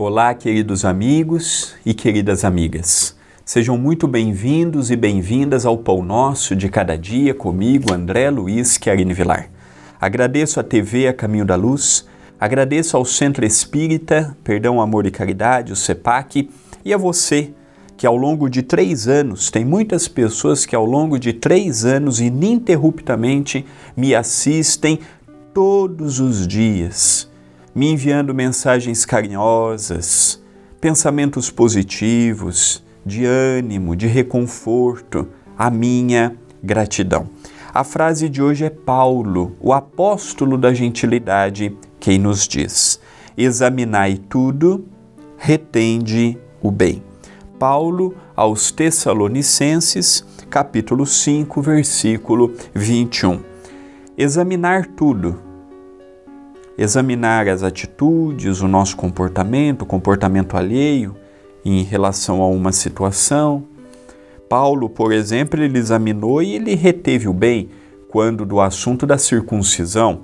Olá, queridos amigos e queridas amigas. Sejam muito bem-vindos e bem-vindas ao Pão Nosso de Cada Dia comigo, André Luiz Querine Vilar. Agradeço a TV A Caminho da Luz, agradeço ao Centro Espírita, Perdão, Amor e Caridade, o CEPAC, e a você que ao longo de três anos, tem muitas pessoas que ao longo de três anos ininterruptamente me assistem todos os dias me enviando mensagens carinhosas, pensamentos positivos, de ânimo, de reconforto, a minha gratidão. A frase de hoje é Paulo, o apóstolo da gentilidade, quem nos diz: Examinai tudo, retende o bem. Paulo aos Tessalonicenses, capítulo 5, versículo 21. Examinar tudo examinar as atitudes, o nosso comportamento, o comportamento alheio em relação a uma situação. Paulo, por exemplo, ele examinou e ele reteve o bem quando do assunto da circuncisão,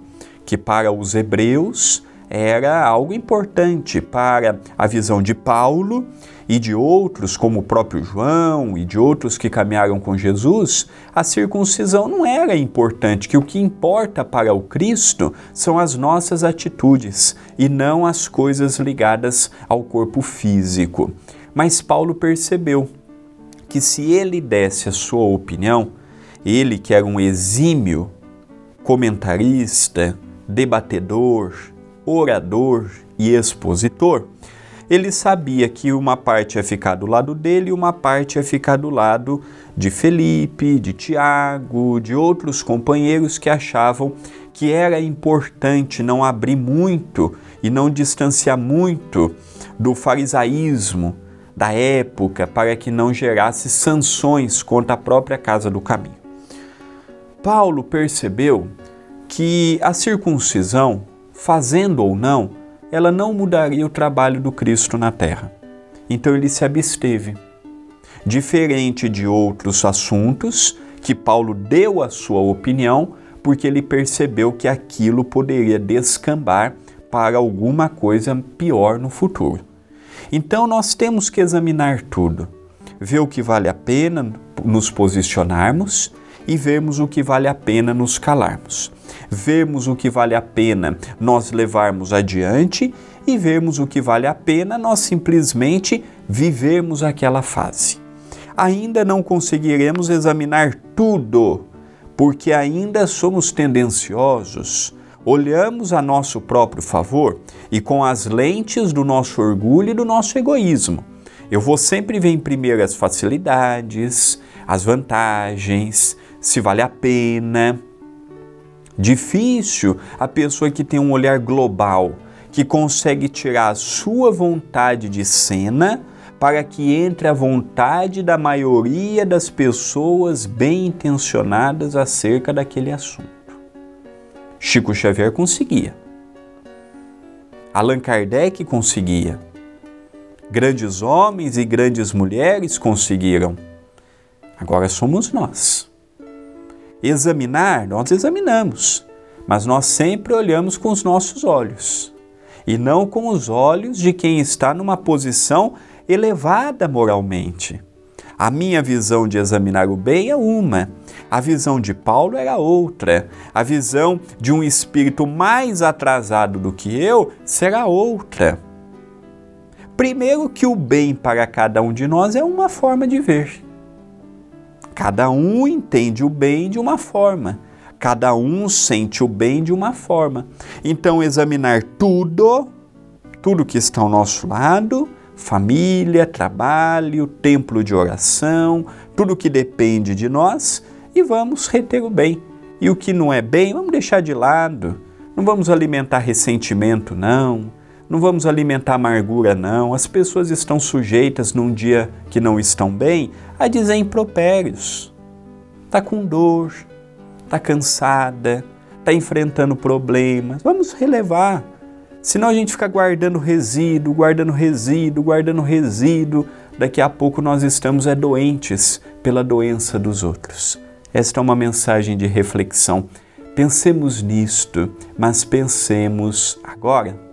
que para os hebreus era algo importante para a visão de Paulo e de outros, como o próprio João e de outros que caminharam com Jesus, a circuncisão não era importante, que o que importa para o Cristo são as nossas atitudes e não as coisas ligadas ao corpo físico. Mas Paulo percebeu que se ele desse a sua opinião, ele que era um exímio comentarista, debatedor, orador e expositor, ele sabia que uma parte ia ficar do lado dele e uma parte ia ficar do lado de Felipe, de Tiago, de outros companheiros que achavam que era importante não abrir muito e não distanciar muito do farisaísmo da época para que não gerasse sanções contra a própria casa do caminho. Paulo percebeu que a circuncisão, fazendo ou não, ela não mudaria o trabalho do Cristo na terra. Então ele se absteve. Diferente de outros assuntos que Paulo deu a sua opinião, porque ele percebeu que aquilo poderia descambar para alguma coisa pior no futuro. Então nós temos que examinar tudo, ver o que vale a pena nos posicionarmos e vermos o que vale a pena nos calarmos. Vermos o que vale a pena nós levarmos adiante e vermos o que vale a pena nós simplesmente vivermos aquela fase. Ainda não conseguiremos examinar tudo, porque ainda somos tendenciosos. Olhamos a nosso próprio favor e com as lentes do nosso orgulho e do nosso egoísmo. Eu vou sempre ver em primeiro as facilidades, as vantagens, se vale a pena. Difícil a pessoa que tem um olhar global, que consegue tirar a sua vontade de cena para que entre a vontade da maioria das pessoas bem intencionadas acerca daquele assunto. Chico Xavier conseguia. Allan Kardec conseguia. Grandes homens e grandes mulheres conseguiram. Agora somos nós. Examinar, nós examinamos, mas nós sempre olhamos com os nossos olhos e não com os olhos de quem está numa posição elevada moralmente. A minha visão de examinar o bem é uma, a visão de Paulo era outra, a visão de um espírito mais atrasado do que eu será outra. Primeiro, que o bem para cada um de nós é uma forma de ver. Cada um entende o bem de uma forma, cada um sente o bem de uma forma. Então, examinar tudo, tudo que está ao nosso lado, família, trabalho, templo de oração, tudo que depende de nós, e vamos reter o bem. E o que não é bem, vamos deixar de lado. Não vamos alimentar ressentimento, não não vamos alimentar amargura, não. As pessoas estão sujeitas num dia que não estão bem a dizer impropérios. Está com dor, está cansada, está enfrentando problemas. Vamos relevar. Senão a gente fica guardando resíduo, guardando resíduo, guardando resíduo. Daqui a pouco nós estamos é, doentes pela doença dos outros. Esta é uma mensagem de reflexão. Pensemos nisto, mas pensemos agora